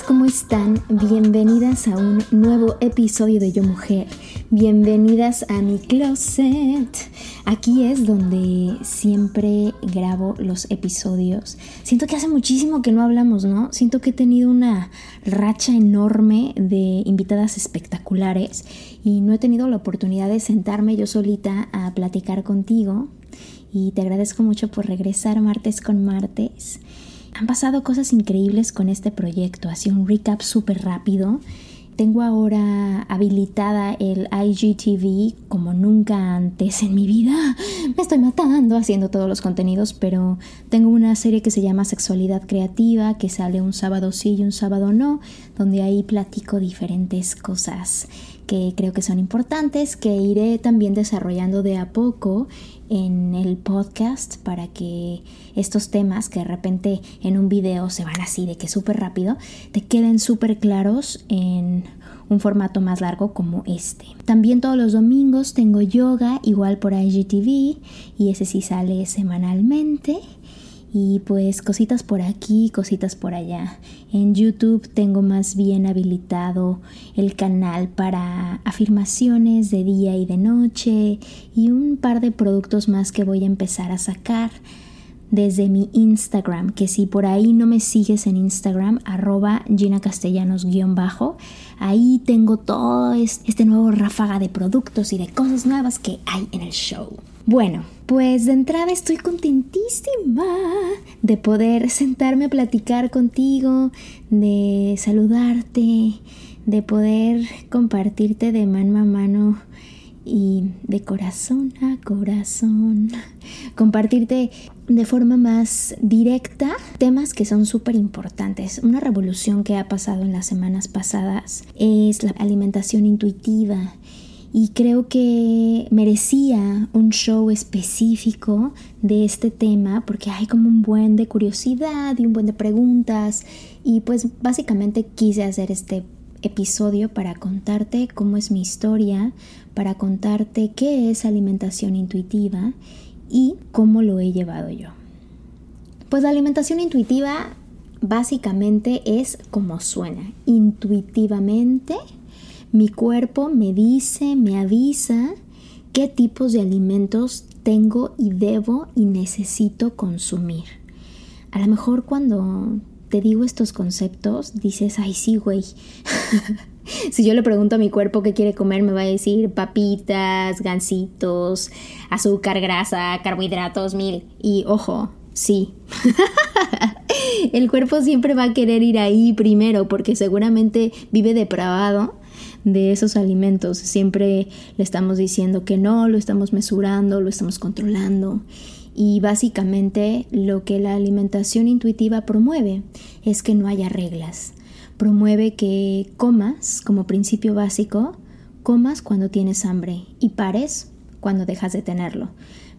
¿cómo están? Bienvenidas a un nuevo episodio de Yo Mujer. Bienvenidas a mi closet. Aquí es donde siempre grabo los episodios. Siento que hace muchísimo que no hablamos, ¿no? Siento que he tenido una racha enorme de invitadas espectaculares y no he tenido la oportunidad de sentarme yo solita a platicar contigo. Y te agradezco mucho por regresar martes con martes. Han pasado cosas increíbles con este proyecto, así un recap súper rápido. Tengo ahora habilitada el IGTV como nunca antes en mi vida. Me estoy matando haciendo todos los contenidos, pero tengo una serie que se llama Sexualidad Creativa, que sale un sábado sí y un sábado no, donde ahí platico diferentes cosas que creo que son importantes, que iré también desarrollando de a poco en el podcast para que estos temas que de repente en un video se van así de que súper rápido, te queden súper claros en un formato más largo como este. También todos los domingos tengo yoga igual por IGTV y ese sí sale semanalmente. Y pues cositas por aquí, cositas por allá. En YouTube tengo más bien habilitado el canal para afirmaciones de día y de noche y un par de productos más que voy a empezar a sacar desde mi Instagram, que si por ahí no me sigues en Instagram, arroba Gina Castellanos-bajo, ahí tengo todo este nuevo ráfaga de productos y de cosas nuevas que hay en el show. Bueno, pues de entrada estoy contentísima de poder sentarme a platicar contigo, de saludarte, de poder compartirte de mano a mano y de corazón a corazón, compartirte de forma más directa temas que son súper importantes. Una revolución que ha pasado en las semanas pasadas es la alimentación intuitiva y creo que merecía un show específico de este tema porque hay como un buen de curiosidad y un buen de preguntas y pues básicamente quise hacer este episodio para contarte cómo es mi historia, para contarte qué es alimentación intuitiva y cómo lo he llevado yo. Pues la alimentación intuitiva básicamente es como suena, intuitivamente mi cuerpo me dice, me avisa qué tipos de alimentos tengo y debo y necesito consumir. A lo mejor cuando te digo estos conceptos, dices, ay sí, güey. si yo le pregunto a mi cuerpo qué quiere comer, me va a decir papitas, gansitos, azúcar, grasa, carbohidratos, mil. Y ojo, sí. El cuerpo siempre va a querer ir ahí primero porque seguramente vive depravado de esos alimentos. Siempre le estamos diciendo que no, lo estamos mesurando, lo estamos controlando. Y básicamente lo que la alimentación intuitiva promueve es que no haya reglas. Promueve que comas como principio básico, comas cuando tienes hambre y pares cuando dejas de tenerlo.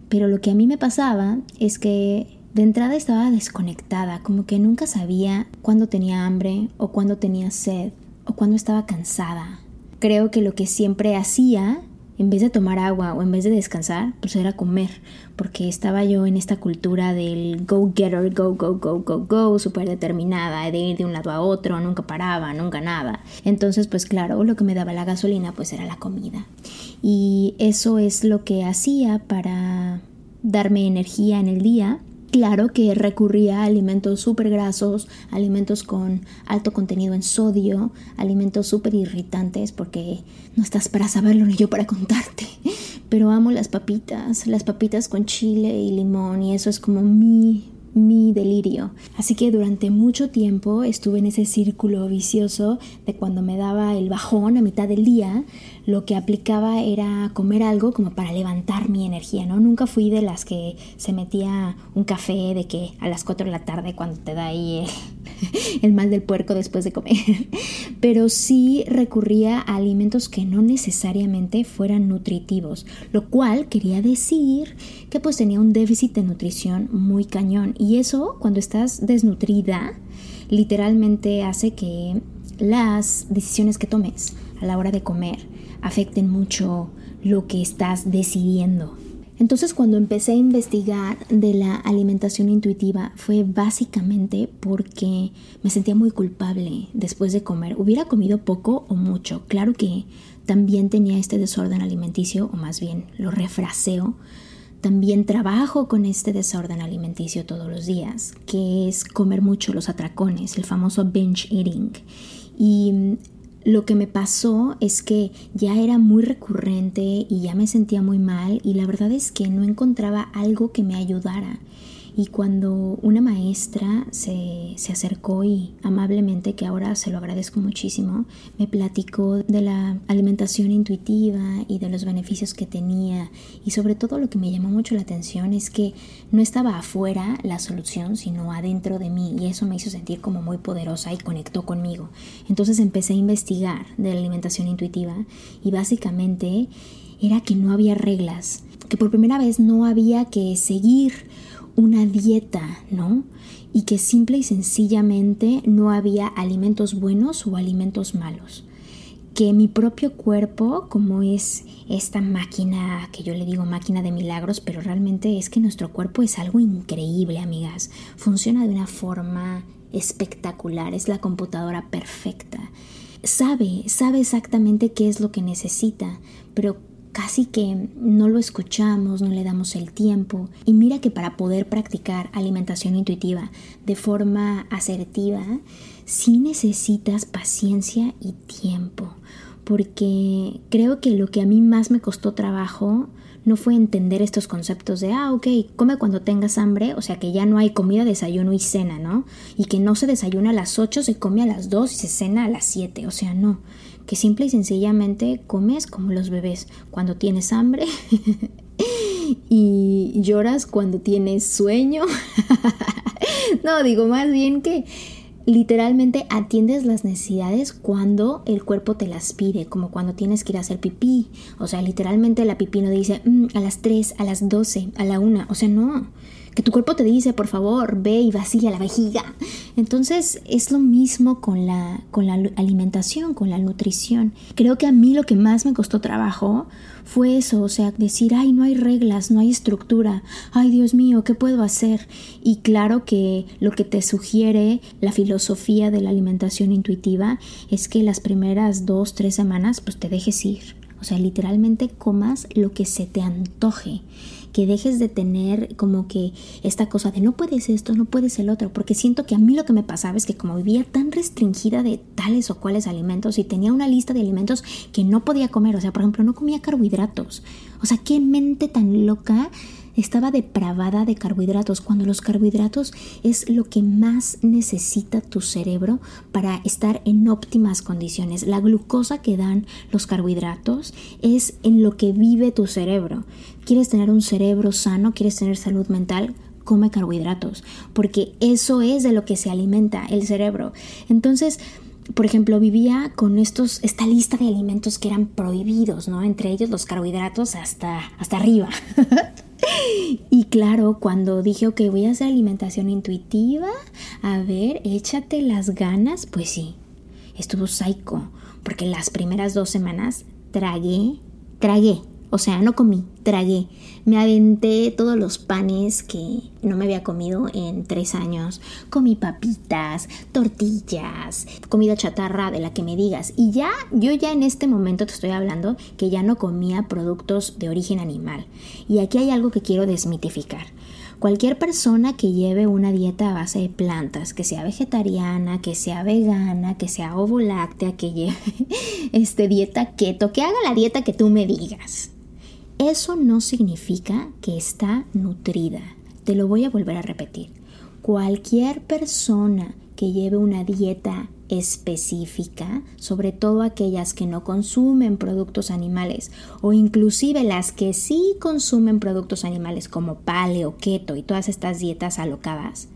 Pero lo que a mí me pasaba es que de entrada estaba desconectada, como que nunca sabía cuándo tenía hambre o cuándo tenía sed o cuándo estaba cansada creo que lo que siempre hacía, en vez de tomar agua o en vez de descansar, pues era comer, porque estaba yo en esta cultura del go-getter, go, go, go, go, go, súper determinada, de ir de un lado a otro, nunca paraba, nunca nada. Entonces, pues claro, lo que me daba la gasolina, pues era la comida. Y eso es lo que hacía para darme energía en el día claro que recurría a alimentos súper grasos, alimentos con alto contenido en sodio, alimentos súper irritantes, porque no estás para saberlo ni yo para contarte. Pero amo las papitas, las papitas con chile y limón, y eso es como mi mi delirio. Así que durante mucho tiempo estuve en ese círculo vicioso de cuando me daba el bajón a mitad del día, lo que aplicaba era comer algo como para levantar mi energía, ¿no? Nunca fui de las que se metía un café de que a las 4 de la tarde cuando te da ahí el, el mal del puerco después de comer, pero sí recurría a alimentos que no necesariamente fueran nutritivos, lo cual quería decir que pues tenía un déficit de nutrición muy cañón y eso cuando estás desnutrida literalmente hace que las decisiones que tomes a la hora de comer afecten mucho lo que estás decidiendo. Entonces cuando empecé a investigar de la alimentación intuitiva fue básicamente porque me sentía muy culpable después de comer. Hubiera comido poco o mucho. Claro que también tenía este desorden alimenticio, o más bien lo refraseo. También trabajo con este desorden alimenticio todos los días, que es comer mucho los atracones, el famoso binge eating. Y lo que me pasó es que ya era muy recurrente y ya me sentía muy mal y la verdad es que no encontraba algo que me ayudara. Y cuando una maestra se, se, acercó y amablemente, que ahora se lo agradezco muchísimo, me platicó de la alimentación intuitiva y de los beneficios que tenía. Y sobre todo lo que me llamó mucho la atención es que no estaba afuera la solución, sino adentro de mí. Y eso me hizo sentir como muy poderosa y conectó conmigo. Entonces empecé a investigar de la alimentación intuitiva y básicamente era que no había reglas, que por primera vez no había que seguir una dieta, ¿no? Y que simple y sencillamente no había alimentos buenos o alimentos malos. Que mi propio cuerpo, como es esta máquina que yo le digo máquina de milagros, pero realmente es que nuestro cuerpo es algo increíble, amigas. Funciona de una forma espectacular, es la computadora perfecta. Sabe, sabe exactamente qué es lo que necesita, pero casi que no lo escuchamos, no le damos el tiempo. Y mira que para poder practicar alimentación intuitiva de forma asertiva, sí necesitas paciencia y tiempo. Porque creo que lo que a mí más me costó trabajo no fue entender estos conceptos de, ah, ok, come cuando tengas hambre, o sea que ya no hay comida, desayuno y cena, ¿no? Y que no se desayuna a las 8, se come a las 2 y se cena a las 7, o sea, no que simple y sencillamente comes como los bebés cuando tienes hambre y lloras cuando tienes sueño. no, digo más bien que literalmente atiendes las necesidades cuando el cuerpo te las pide, como cuando tienes que ir a hacer pipí. O sea, literalmente la pipí no dice mm, a las 3, a las 12, a la 1. O sea, no que tu cuerpo te dice, por favor, ve y vacía la vejiga. Entonces es lo mismo con la, con la alimentación, con la nutrición. Creo que a mí lo que más me costó trabajo fue eso, o sea, decir, ay, no hay reglas, no hay estructura, ay, Dios mío, ¿qué puedo hacer? Y claro que lo que te sugiere la filosofía de la alimentación intuitiva es que las primeras dos, tres semanas, pues te dejes ir. O sea, literalmente comas lo que se te antoje que dejes de tener como que esta cosa de no puedes esto, no puedes el otro, porque siento que a mí lo que me pasaba es que como vivía tan restringida de tales o cuales alimentos y tenía una lista de alimentos que no podía comer, o sea, por ejemplo, no comía carbohidratos, o sea, qué mente tan loca estaba depravada de carbohidratos, cuando los carbohidratos es lo que más necesita tu cerebro para estar en óptimas condiciones. La glucosa que dan los carbohidratos es en lo que vive tu cerebro. ¿Quieres tener un cerebro sano? ¿Quieres tener salud mental? Come carbohidratos, porque eso es de lo que se alimenta el cerebro. Entonces, por ejemplo, vivía con estos, esta lista de alimentos que eran prohibidos, ¿no? Entre ellos los carbohidratos hasta, hasta arriba. y claro, cuando dije, ok, voy a hacer alimentación intuitiva, a ver, échate las ganas, pues sí, estuvo psycho, porque las primeras dos semanas tragué, tragué, o sea, no comí, tragué. Me aventé todos los panes que no me había comido en tres años. Comí papitas, tortillas, comida chatarra de la que me digas. Y ya, yo ya en este momento te estoy hablando que ya no comía productos de origen animal. Y aquí hay algo que quiero desmitificar. Cualquier persona que lleve una dieta a base de plantas, que sea vegetariana, que sea vegana, que sea ovo láctea, que lleve este, dieta keto, que haga la dieta que tú me digas. Eso no significa que está nutrida. Te lo voy a volver a repetir. Cualquier persona que lleve una dieta específica, sobre todo aquellas que no consumen productos animales o inclusive las que sí consumen productos animales como paleo, keto y todas estas dietas alocadas.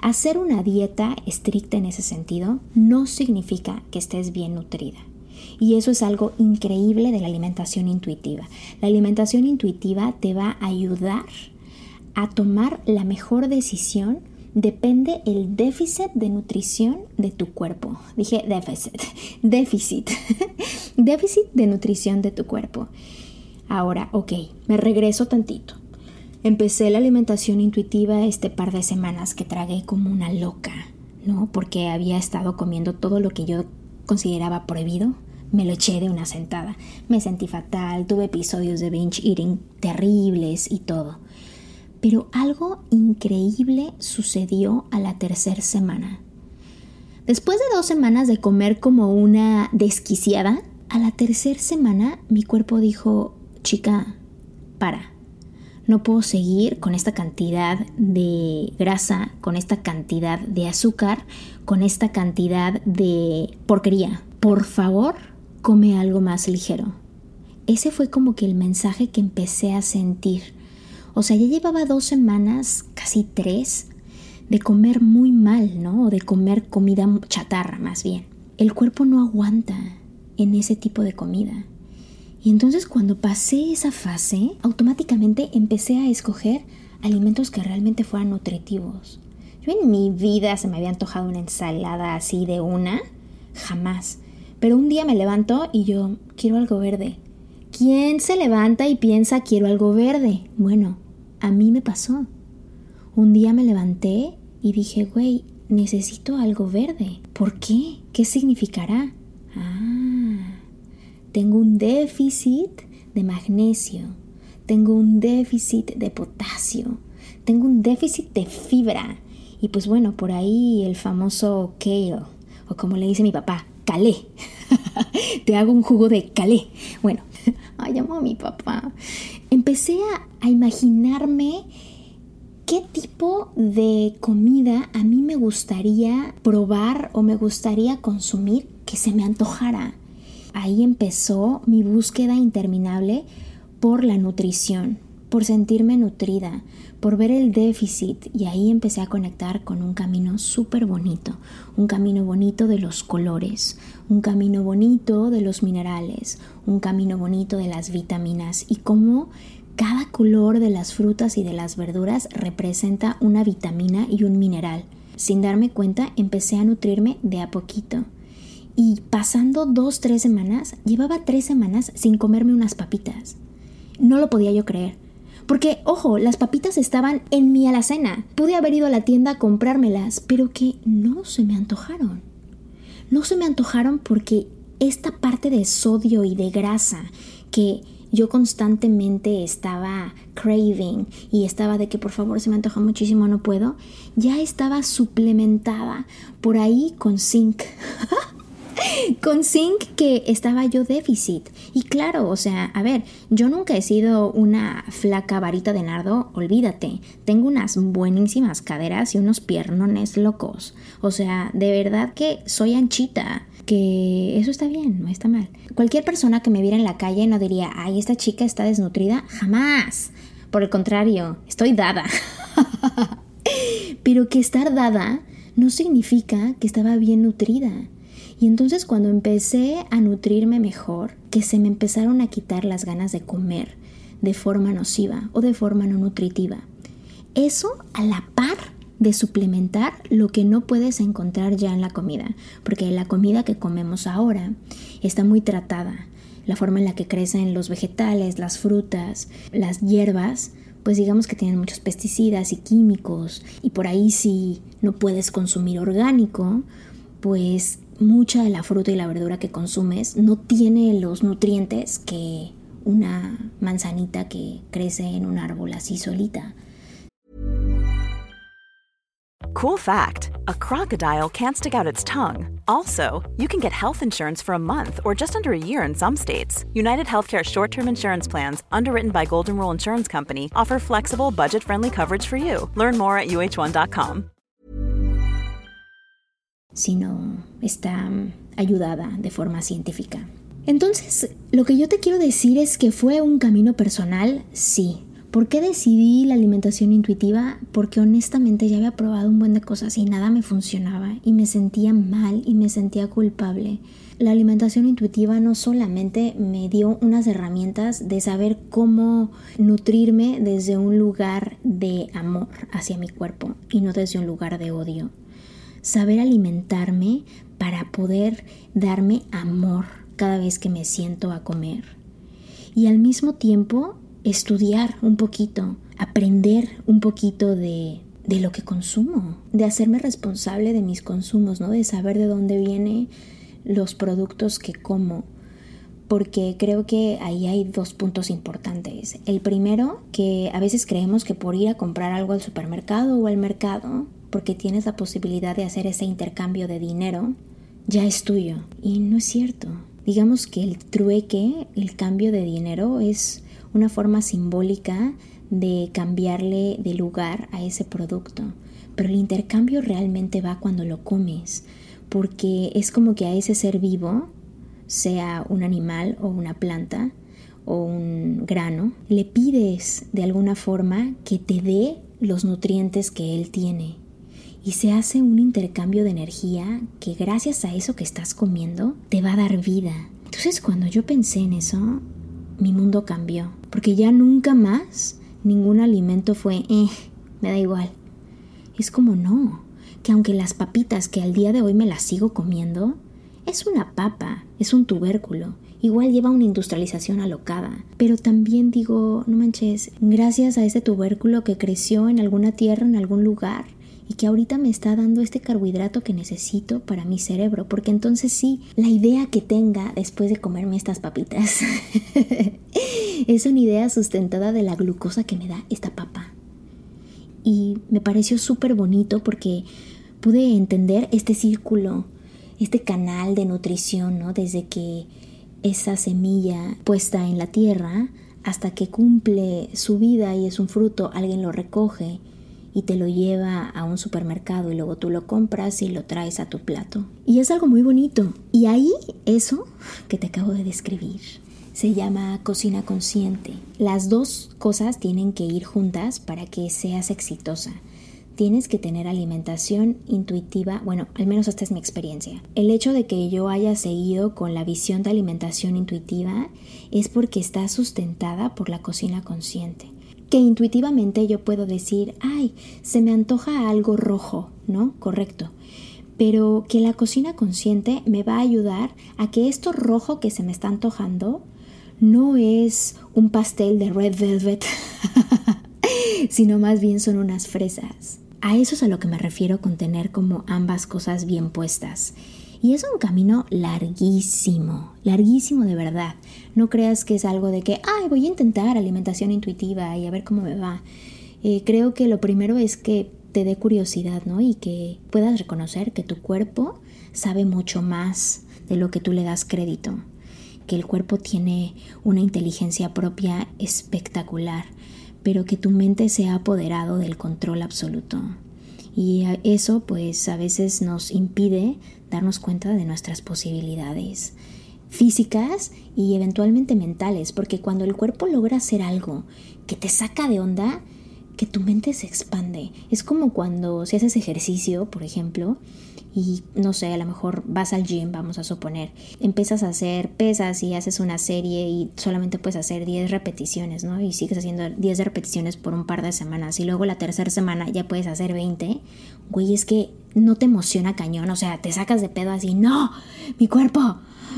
Hacer una dieta estricta en ese sentido no significa que estés bien nutrida. Y eso es algo increíble de la alimentación intuitiva. La alimentación intuitiva te va a ayudar a tomar la mejor decisión depende el déficit de nutrición de tu cuerpo. Dije déficit, déficit, déficit de nutrición de tu cuerpo. Ahora, ok, me regreso tantito. Empecé la alimentación intuitiva este par de semanas que tragué como una loca, ¿no? Porque había estado comiendo todo lo que yo consideraba prohibido. Me lo eché de una sentada. Me sentí fatal, tuve episodios de binge eating terribles y todo. Pero algo increíble sucedió a la tercera semana. Después de dos semanas de comer como una desquiciada, a la tercera semana mi cuerpo dijo, chica, para, no puedo seguir con esta cantidad de grasa, con esta cantidad de azúcar, con esta cantidad de porquería. Por favor, come algo más ligero. Ese fue como que el mensaje que empecé a sentir o sea, ya llevaba dos semanas, casi tres, de comer muy mal, ¿no? O de comer comida chatarra más bien. El cuerpo no aguanta en ese tipo de comida. Y entonces cuando pasé esa fase, automáticamente empecé a escoger alimentos que realmente fueran nutritivos. Yo en mi vida se me había antojado una ensalada así de una, jamás. Pero un día me levanto y yo quiero algo verde. ¿Quién se levanta y piensa quiero algo verde? Bueno, a mí me pasó. Un día me levanté y dije, güey, necesito algo verde. ¿Por qué? ¿Qué significará? Ah, tengo un déficit de magnesio, tengo un déficit de potasio, tengo un déficit de fibra. Y pues bueno, por ahí el famoso kale, o como le dice mi papá, calé. Te hago un jugo de calé. Bueno, ay, amo a mi papá. Empecé a a imaginarme qué tipo de comida a mí me gustaría probar o me gustaría consumir que se me antojara. Ahí empezó mi búsqueda interminable por la nutrición, por sentirme nutrida, por ver el déficit y ahí empecé a conectar con un camino súper bonito, un camino bonito de los colores, un camino bonito de los minerales, un camino bonito de las vitaminas y cómo cada color de las frutas y de las verduras representa una vitamina y un mineral. Sin darme cuenta, empecé a nutrirme de a poquito. Y pasando dos, tres semanas, llevaba tres semanas sin comerme unas papitas. No lo podía yo creer. Porque, ojo, las papitas estaban en mi alacena. Pude haber ido a la tienda a comprármelas, pero que no se me antojaron. No se me antojaron porque esta parte de sodio y de grasa que yo constantemente estaba craving y estaba de que por favor se me antoja muchísimo, no puedo, ya estaba suplementada por ahí con zinc. con zinc que estaba yo déficit. Y claro, o sea, a ver, yo nunca he sido una flaca varita de nardo, olvídate. Tengo unas buenísimas caderas y unos piernones locos. O sea, de verdad que soy anchita que eso está bien, no está mal. Cualquier persona que me viera en la calle no diría, ay, esta chica está desnutrida, jamás. Por el contrario, estoy dada. Pero que estar dada no significa que estaba bien nutrida. Y entonces cuando empecé a nutrirme mejor, que se me empezaron a quitar las ganas de comer de forma nociva o de forma no nutritiva. Eso a la par de suplementar lo que no puedes encontrar ya en la comida, porque la comida que comemos ahora está muy tratada. La forma en la que crecen los vegetales, las frutas, las hierbas, pues digamos que tienen muchos pesticidas y químicos, y por ahí si no puedes consumir orgánico, pues mucha de la fruta y la verdura que consumes no tiene los nutrientes que una manzanita que crece en un árbol así solita. Cool fact a crocodile can't stick out its tongue. Also, you can get health insurance for a month or just under a year in some states. United Healthcare short term insurance plans, underwritten by Golden Rule Insurance Company, offer flexible, budget friendly coverage for you. Learn more at uh1.com. Sino está ayudada de forma científica. Entonces, lo que yo te quiero decir es que fue un camino personal, sí, ¿Por qué decidí la alimentación intuitiva? Porque honestamente ya había probado un buen de cosas y nada me funcionaba y me sentía mal y me sentía culpable. La alimentación intuitiva no solamente me dio unas herramientas de saber cómo nutrirme desde un lugar de amor hacia mi cuerpo y no desde un lugar de odio. Saber alimentarme para poder darme amor cada vez que me siento a comer. Y al mismo tiempo estudiar un poquito, aprender un poquito de, de lo que consumo, de hacerme responsable de mis consumos, ¿no? De saber de dónde vienen los productos que como. Porque creo que ahí hay dos puntos importantes. El primero, que a veces creemos que por ir a comprar algo al supermercado o al mercado, porque tienes la posibilidad de hacer ese intercambio de dinero, ya es tuyo. Y no es cierto. Digamos que el trueque, el cambio de dinero es una forma simbólica de cambiarle de lugar a ese producto. Pero el intercambio realmente va cuando lo comes, porque es como que a ese ser vivo, sea un animal o una planta o un grano, le pides de alguna forma que te dé los nutrientes que él tiene. Y se hace un intercambio de energía que gracias a eso que estás comiendo te va a dar vida. Entonces cuando yo pensé en eso, mi mundo cambió, porque ya nunca más ningún alimento fue, eh, me da igual. Es como no, que aunque las papitas que al día de hoy me las sigo comiendo, es una papa, es un tubérculo, igual lleva una industrialización alocada, pero también digo, no manches, gracias a ese tubérculo que creció en alguna tierra, en algún lugar, y que ahorita me está dando este carbohidrato que necesito para mi cerebro, porque entonces sí, la idea que tenga después de comerme estas papitas es una idea sustentada de la glucosa que me da esta papa. Y me pareció súper bonito porque pude entender este círculo, este canal de nutrición, ¿no? Desde que esa semilla puesta en la tierra hasta que cumple su vida y es un fruto, alguien lo recoge y te lo lleva a un supermercado y luego tú lo compras y lo traes a tu plato. Y es algo muy bonito. Y ahí eso que te acabo de describir se llama cocina consciente. Las dos cosas tienen que ir juntas para que seas exitosa. Tienes que tener alimentación intuitiva, bueno, al menos esta es mi experiencia. El hecho de que yo haya seguido con la visión de alimentación intuitiva es porque está sustentada por la cocina consciente que intuitivamente yo puedo decir, ay, se me antoja algo rojo, ¿no? Correcto. Pero que la cocina consciente me va a ayudar a que esto rojo que se me está antojando no es un pastel de red velvet, sino más bien son unas fresas. A eso es a lo que me refiero con tener como ambas cosas bien puestas. Y es un camino larguísimo, larguísimo de verdad. No creas que es algo de que, ay, voy a intentar alimentación intuitiva y a ver cómo me va. Eh, creo que lo primero es que te dé curiosidad, ¿no? Y que puedas reconocer que tu cuerpo sabe mucho más de lo que tú le das crédito. Que el cuerpo tiene una inteligencia propia espectacular, pero que tu mente se ha apoderado del control absoluto. Y eso pues a veces nos impide darnos cuenta de nuestras posibilidades físicas y eventualmente mentales, porque cuando el cuerpo logra hacer algo que te saca de onda, que tu mente se expande. Es como cuando si haces ejercicio, por ejemplo, y no sé, a lo mejor vas al gym, vamos a suponer, empiezas a hacer pesas y haces una serie y solamente puedes hacer 10 repeticiones, ¿no? Y sigues haciendo 10 repeticiones por un par de semanas y luego la tercera semana ya puedes hacer 20. Güey, es que no te emociona cañón, o sea, te sacas de pedo así, no, mi cuerpo,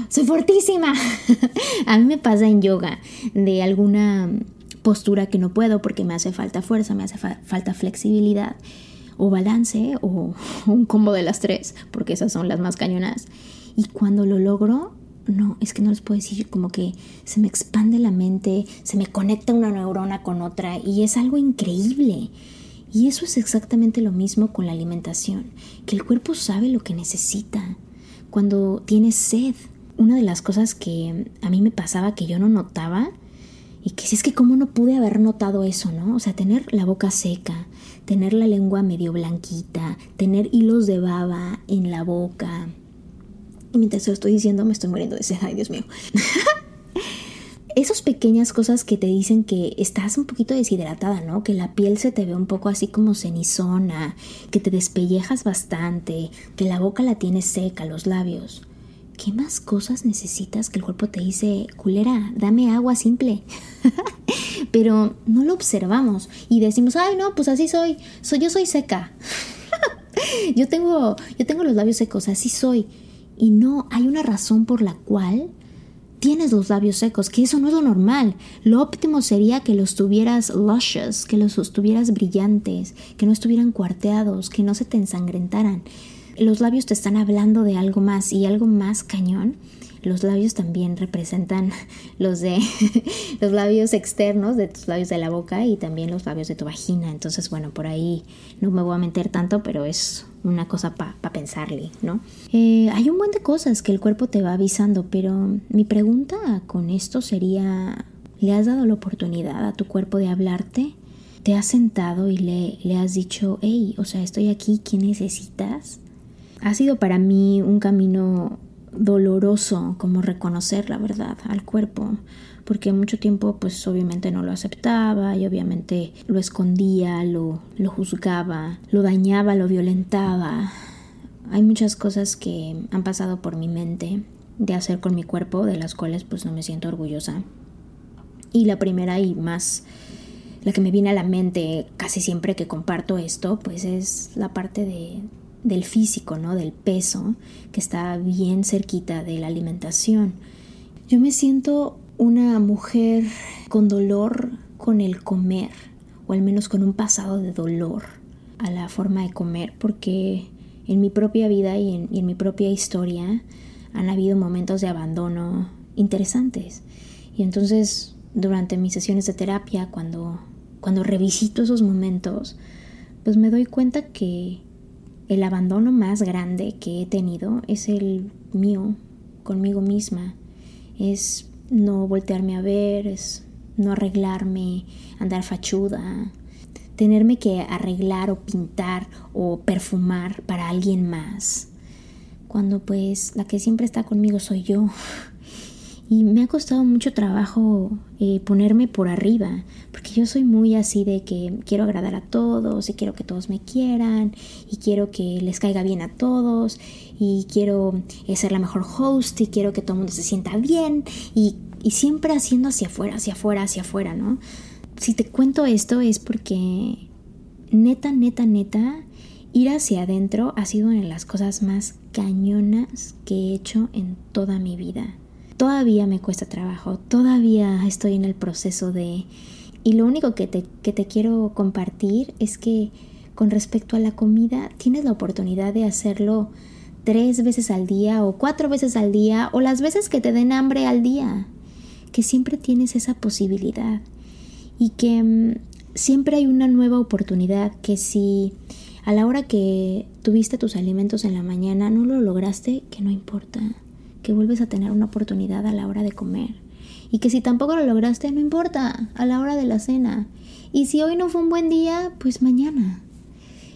soy fortísima. a mí me pasa en yoga de alguna postura que no puedo porque me hace falta fuerza, me hace falta flexibilidad o balance o un combo de las tres, porque esas son las más cañonas. Y cuando lo logro, no, es que no les puedo decir, como que se me expande la mente, se me conecta una neurona con otra y es algo increíble. Y eso es exactamente lo mismo con la alimentación, que el cuerpo sabe lo que necesita. Cuando tienes sed, una de las cosas que a mí me pasaba que yo no notaba, y que si es que cómo no pude haber notado eso, ¿no? O sea, tener la boca seca, tener la lengua medio blanquita, tener hilos de baba en la boca. Y mientras lo estoy diciendo me estoy muriendo de sed, ay Dios mío. Esas pequeñas cosas que te dicen que estás un poquito deshidratada, ¿no? Que la piel se te ve un poco así como cenizona, que te despellejas bastante, que la boca la tienes seca, los labios. ¿Qué más cosas necesitas que el cuerpo te dice, culera, dame agua simple? Pero no lo observamos y decimos, ay no, pues así soy, soy yo soy seca. yo tengo, yo tengo los labios secos, así soy. Y no, hay una razón por la cual tienes los labios secos, que eso no es lo normal. Lo óptimo sería que los tuvieras luscious, que los tuvieras brillantes, que no estuvieran cuarteados, que no se te ensangrentaran. Los labios te están hablando de algo más y algo más cañón. Los labios también representan los de los labios externos de tus labios de la boca y también los labios de tu vagina. Entonces, bueno, por ahí no me voy a meter tanto, pero es una cosa para pensarle, ¿no? Eh, hay un buen de cosas que el cuerpo te va avisando, pero mi pregunta con esto sería, ¿le has dado la oportunidad a tu cuerpo de hablarte? ¿Te has sentado y le, le has dicho, hey, o sea, estoy aquí, ¿qué necesitas? Ha sido para mí un camino doloroso como reconocer la verdad al cuerpo, porque mucho tiempo pues obviamente no lo aceptaba y obviamente lo escondía, lo, juzgaba, lo dañaba, lo violentaba. Hay muchas cosas que han pasado por mi mente de hacer con mi cuerpo, de las cuales pues no me siento orgullosa. Y la primera y más la que me viene a la mente casi siempre que comparto esto, pues es la parte de, del físico, ¿no? Del peso, que está bien cerquita de la alimentación. Yo me siento una mujer con dolor con el comer, o al menos con un pasado de dolor a la forma de comer, porque en mi propia vida y en, mi propia historia han habido momentos de abandono interesantes. Y entonces, durante mis sesiones de terapia, cuando, cuando revisito esos momentos, pues me doy cuenta que el abandono más grande que he tenido es el mío conmigo misma. Es no voltearme a ver, es no arreglarme, andar fachuda, tenerme que arreglar o pintar o perfumar para alguien más. Cuando pues la que siempre está conmigo soy yo. Y me ha costado mucho trabajo eh, ponerme por arriba, porque yo soy muy así de que quiero agradar a todos y quiero que todos me quieran y quiero que les caiga bien a todos y quiero eh, ser la mejor host y quiero que todo el mundo se sienta bien y, y siempre haciendo hacia afuera, hacia afuera, hacia afuera, ¿no? Si te cuento esto es porque neta, neta, neta, ir hacia adentro ha sido una de las cosas más cañonas que he hecho en toda mi vida todavía me cuesta trabajo, todavía estoy en el proceso de... Y lo único que te, que te quiero compartir es que con respecto a la comida, tienes la oportunidad de hacerlo tres veces al día o cuatro veces al día o las veces que te den hambre al día, que siempre tienes esa posibilidad y que mm, siempre hay una nueva oportunidad que si a la hora que tuviste tus alimentos en la mañana no lo lograste, que no importa que vuelves a tener una oportunidad a la hora de comer. Y que si tampoco lo lograste, no importa, a la hora de la cena. Y si hoy no fue un buen día, pues mañana.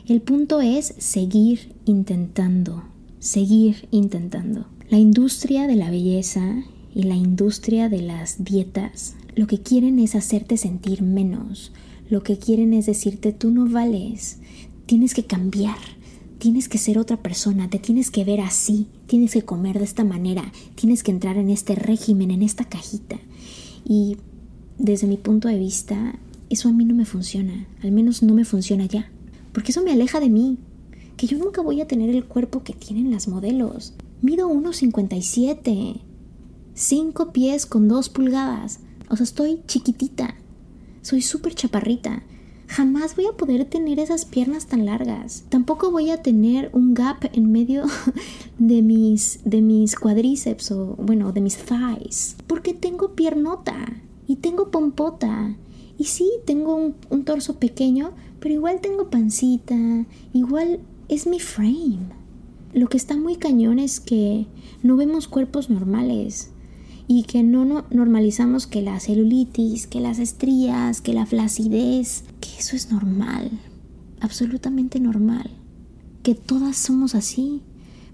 El punto es seguir intentando, seguir intentando. La industria de la belleza y la industria de las dietas lo que quieren es hacerte sentir menos. Lo que quieren es decirte tú no vales, tienes que cambiar tienes que ser otra persona, te tienes que ver así, tienes que comer de esta manera, tienes que entrar en este régimen, en esta cajita. Y desde mi punto de vista, eso a mí no me funciona, al menos no me funciona ya, porque eso me aleja de mí, que yo nunca voy a tener el cuerpo que tienen las modelos. Mido 1,57, 5 pies con 2 pulgadas, o sea, estoy chiquitita, soy súper chaparrita jamás voy a poder tener esas piernas tan largas. Tampoco voy a tener un gap en medio de mis, de mis cuadríceps o, bueno, de mis thighs. Porque tengo piernota y tengo pompota. Y sí, tengo un, un torso pequeño, pero igual tengo pancita, igual es mi frame. Lo que está muy cañón es que no vemos cuerpos normales y que no, no normalizamos que la celulitis, que las estrías, que la flacidez, que eso es normal, absolutamente normal, que todas somos así,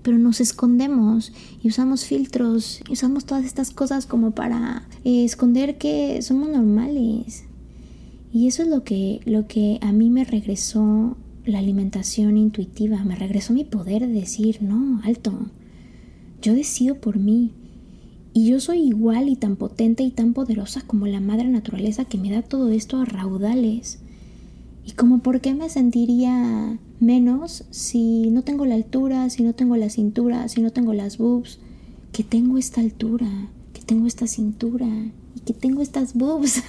pero nos escondemos y usamos filtros y usamos todas estas cosas como para eh, esconder que somos normales. Y eso es lo que, lo que a mí me regresó la alimentación intuitiva, me regresó mi poder de decir, no, alto, yo decido por mí. Y yo soy igual y tan potente y tan poderosa como la madre naturaleza que me da todo esto a raudales. Y como por qué me sentiría menos si no tengo la altura, si no tengo la cintura, si no tengo las boobs, que tengo esta altura, que tengo esta cintura y que tengo estas boobs,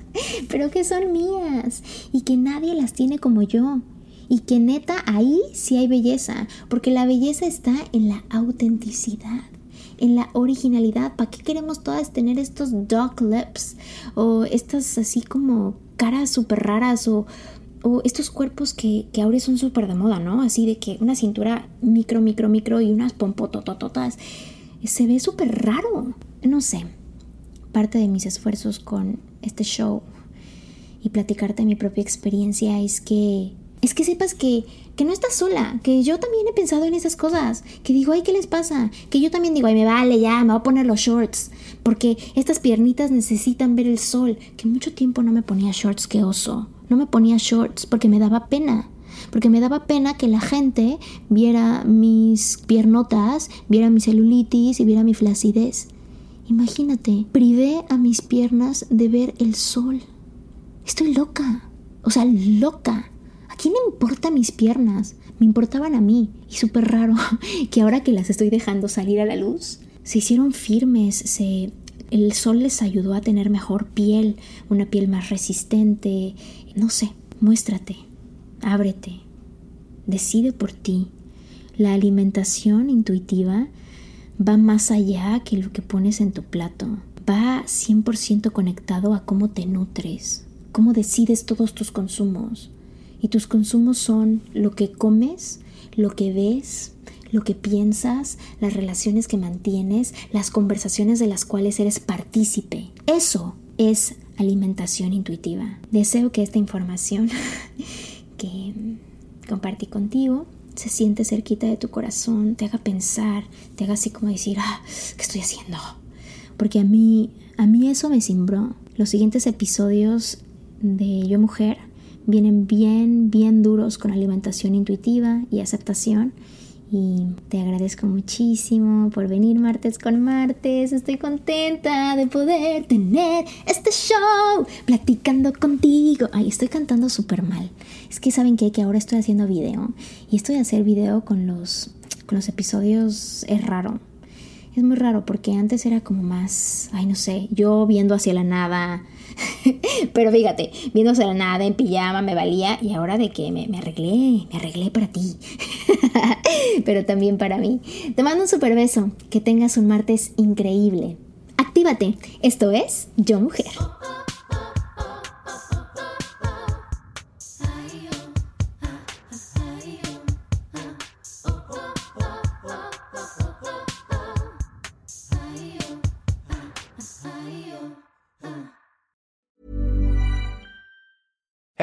pero que son mías y que nadie las tiene como yo. Y que neta ahí sí hay belleza, porque la belleza está en la autenticidad en la originalidad. ¿Para qué queremos todas tener estos dog lips? O estas así como caras súper raras o, o estos cuerpos que, que ahora son súper de moda, ¿no? Así de que una cintura micro, micro, micro y unas pompototototas. Se ve súper raro. No sé. Parte de mis esfuerzos con este show y platicarte mi propia experiencia es que es que sepas que, que no estás sola, que yo también he pensado en esas cosas, que digo, ay, ¿qué les pasa? Que yo también digo, ay, me vale ya, me voy a poner los shorts, porque estas piernitas necesitan ver el sol, que mucho tiempo no me ponía shorts, que oso. No me ponía shorts porque me daba pena. Porque me daba pena que la gente viera mis piernotas, viera mi celulitis y viera mi flacidez. Imagínate, privé a mis piernas de ver el sol. Estoy loca. O sea, loca. ¿A quién le importa mis piernas? Me importaban a mí. Y súper raro que ahora que las estoy dejando salir a la luz, se hicieron firmes, se... El sol les ayudó a tener mejor piel, una piel más resistente, no sé, muéstrate, ábrete, decide por ti. La alimentación intuitiva va más allá que lo que pones en tu plato. Va 100% conectado a cómo te nutres, cómo decides todos tus consumos. Y tus consumos son lo que comes, lo que ves, lo que piensas, las relaciones que mantienes, las conversaciones de las cuales eres partícipe. Eso es alimentación intuitiva. Deseo que esta información que compartí contigo se siente cerquita de tu corazón, te haga pensar, te haga así como decir, ah, ¿qué estoy haciendo? Porque a mí, a mí eso me cimbró. Los siguientes episodios de Yo Mujer vienen bien, bien duros con alimentación intuitiva y aceptación y te agradezco muchísimo por venir martes con martes. Estoy contenta de poder tener este show platicando contigo. Ay, estoy cantando súper mal. Es que saben que, que ahora estoy haciendo video y estoy a hacer video con los, con los episodios es raro. Es muy raro porque antes era como más, ay no sé, yo viendo hacia la nada, Pero fíjate, viéndose la nada en pijama me valía y ahora de que me, me arreglé, me arreglé para ti. Pero también para mí. Te mando un super beso. Que tengas un martes increíble. Actívate. Esto es Yo Mujer.